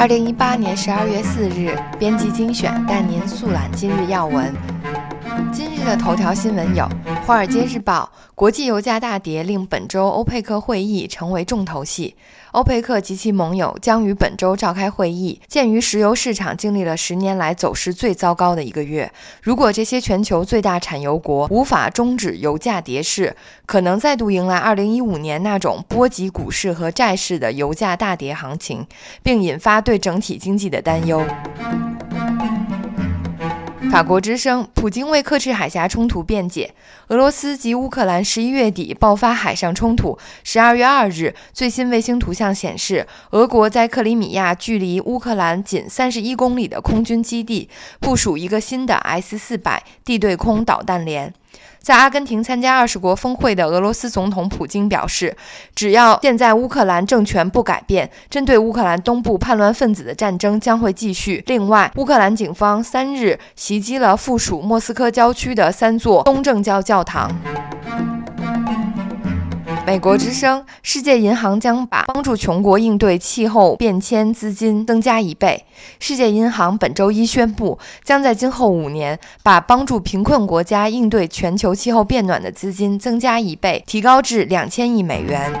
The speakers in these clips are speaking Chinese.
二零一八年十二月四日，编辑精选带您速览今日要闻。今日的头条新闻有：《华尔街日报》国际油价大跌令本周欧佩克会议成为重头戏。欧佩克及其盟友将于本周召开会议。鉴于石油市场经历了十年来走势最糟糕的一个月，如果这些全球最大产油国无法终止油价跌势，可能再度迎来2015年那种波及股市和债市的油价大跌行情，并引发对整体经济的担忧。法国之声：普京为克赤海峡冲突辩解。俄罗斯及乌克兰十一月底爆发海上冲突。十二月二日，最新卫星图像显示，俄国在克里米亚距离乌克兰仅三十一公里的空军基地部署一个新的 S 四百地对空导弹连。在阿根廷参加二十国峰会的俄罗斯总统普京表示，只要现在乌克兰政权不改变，针对乌克兰东部叛乱分子的战争将会继续。另外，乌克兰警方三日袭击了附属莫斯科郊区的三座东正教教堂。美国之声：世界银行将把帮助穷国应对气候变迁资金增加一倍。世界银行本周一宣布，将在今后五年把帮助贫困国家应对全球气候变暖的资金增加一倍，提高至两千亿美元。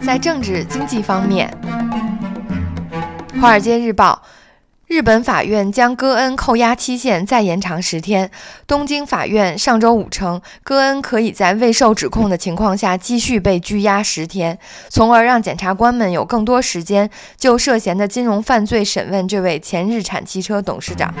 在政治经济方面，《华尔街日报》。日本法院将戈恩扣押期限再延长十天。东京法院上周五称，戈恩可以在未受指控的情况下继续被拘押十天，从而让检察官们有更多时间就涉嫌的金融犯罪审问这位前日产汽车董事长。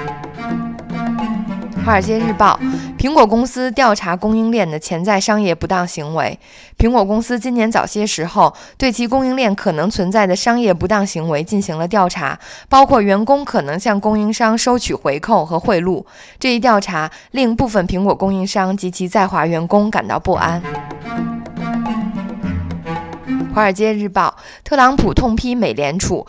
《华尔街日报》：苹果公司调查供应链的潜在商业不当行为。苹果公司今年早些时候对其供应链可能存在的商业不当行为进行了调查，包括员工可能向供应商收取回扣和贿赂。这一调查令部分苹果供应商及其在华员工感到不安。《华尔街日报》：特朗普痛批美联储，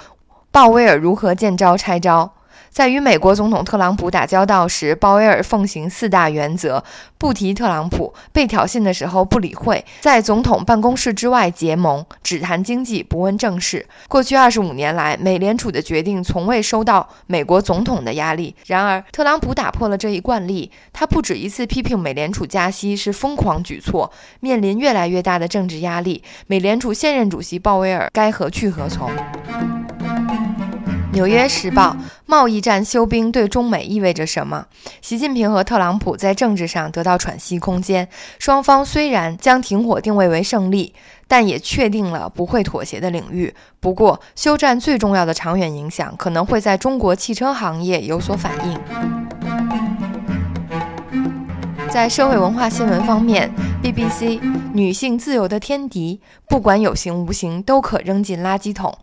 鲍威尔如何见招拆招。在与美国总统特朗普打交道时，鲍威尔奉行四大原则：不提特朗普，被挑衅的时候不理会，在总统办公室之外结盟，只谈经济，不问政事。过去二十五年来，美联储的决定从未收到美国总统的压力。然而，特朗普打破了这一惯例，他不止一次批评美联储加息是疯狂举措，面临越来越大的政治压力。美联储现任主席鲍威尔该何去何从？《纽约时报》贸易战休兵对中美意味着什么？习近平和特朗普在政治上得到喘息空间。双方虽然将停火定位为胜利，但也确定了不会妥协的领域。不过，休战最重要的长远影响可能会在中国汽车行业有所反映。在社会文化新闻方面，BBC：女性自由的天敌，不管有形无形，都可扔进垃圾桶。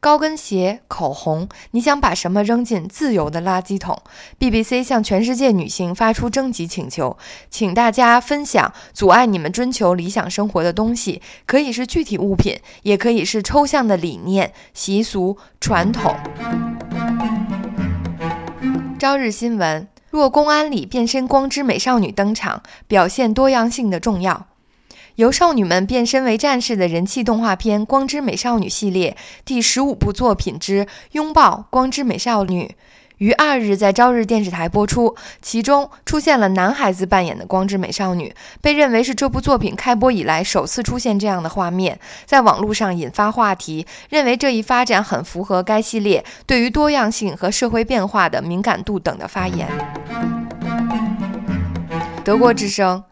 高跟鞋、口红，你想把什么扔进自由的垃圾桶？BBC 向全世界女性发出征集请求，请大家分享阻碍你们追求理想生活的东西，可以是具体物品，也可以是抽象的理念、习俗、传统。朝日新闻：若公安里变身光之美少女登场，表现多样性的重要。由少女们变身为战士的人气动画片《光之美少女》系列第十五部作品之《拥抱光之美少女》于二日在朝日电视台播出，其中出现了男孩子扮演的光之美少女，被认为是这部作品开播以来首次出现这样的画面，在网络上引发话题，认为这一发展很符合该系列对于多样性和社会变化的敏感度等的发言。德国之声。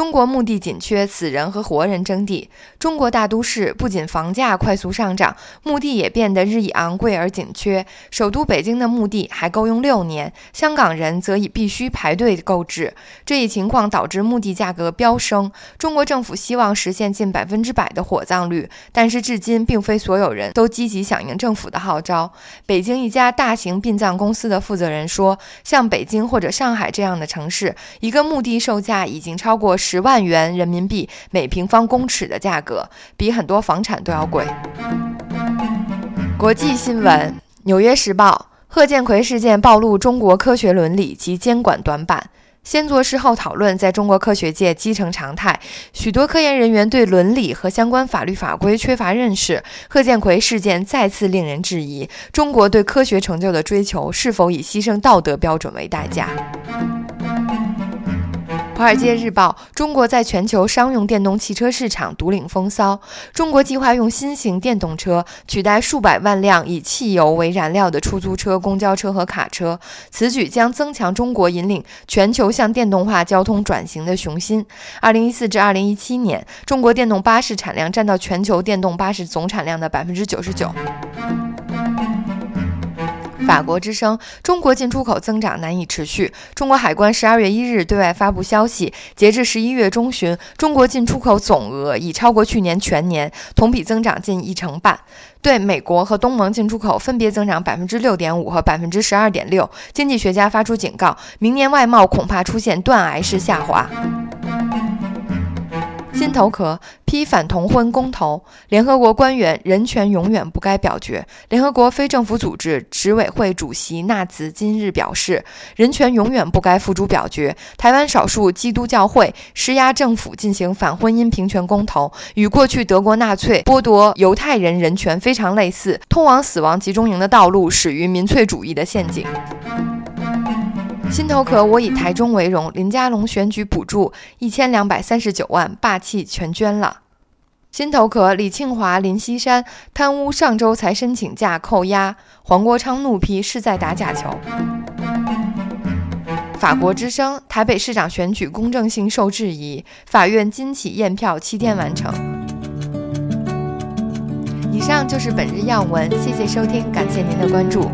中国墓地紧缺，死人和活人争地。中国大都市不仅房价快速上涨，墓地也变得日益昂贵而紧缺。首都北京的墓地还够用六年，香港人则已必须排队购置。这一情况导致墓地价格飙升。中国政府希望实现近百分之百的火葬率，但是至今并非所有人都积极响应政府的号召。北京一家大型殡葬公司的负责人说：“像北京或者上海这样的城市，一个墓地售价已经超过。”十十万元人民币每平方公尺的价格，比很多房产都要贵。国际新闻：《纽约时报》贺建奎事件暴露中国科学伦理及监管短板。先做事后讨论在中国科学界基成常态，许多科研人员对伦理和相关法律法规缺乏认识。贺建奎事件再次令人质疑，中国对科学成就的追求是否以牺牲道德标准为代价？《华尔街日报》：中国在全球商用电动汽车市场独领风骚。中国计划用新型电动车取代数百万辆以汽油为燃料的出租车、公交车和卡车，此举将增强中国引领全球向电动化交通转型的雄心。二零一四至二零一七年，中国电动巴士产量占到全球电动巴士总产量的百分之九十九。法国之声：中国进出口增长难以持续。中国海关十二月一日对外发布消息，截至十一月中旬，中国进出口总额已超过去年全年，同比增长近一成半。对美国和东盟进出口分别增长百分之六点五和百分之十二点六。经济学家发出警告，明年外贸恐怕出现断崖式下滑。头壳批反同婚公投，联合国官员人权永远不该表决。联合国非政府组织执委会主席纳兹今日表示，人权永远不该付诸表决。台湾少数基督教会施压政府进行反婚姻平权公投，与过去德国纳粹剥夺犹太人人权非常类似。通往死亡集中营的道路始于民粹主义的陷阱。心头壳，我以台中为荣。林佳龙选举补助一千两百三十九万，霸气全捐了。心头壳，李庆华、林锡山贪污，上周才申请假扣押。黄国昌怒批是在打假球。法国之声，台北市长选举公正性受质疑，法院今起验票七天完成。以上就是本日要闻，谢谢收听，感谢您的关注。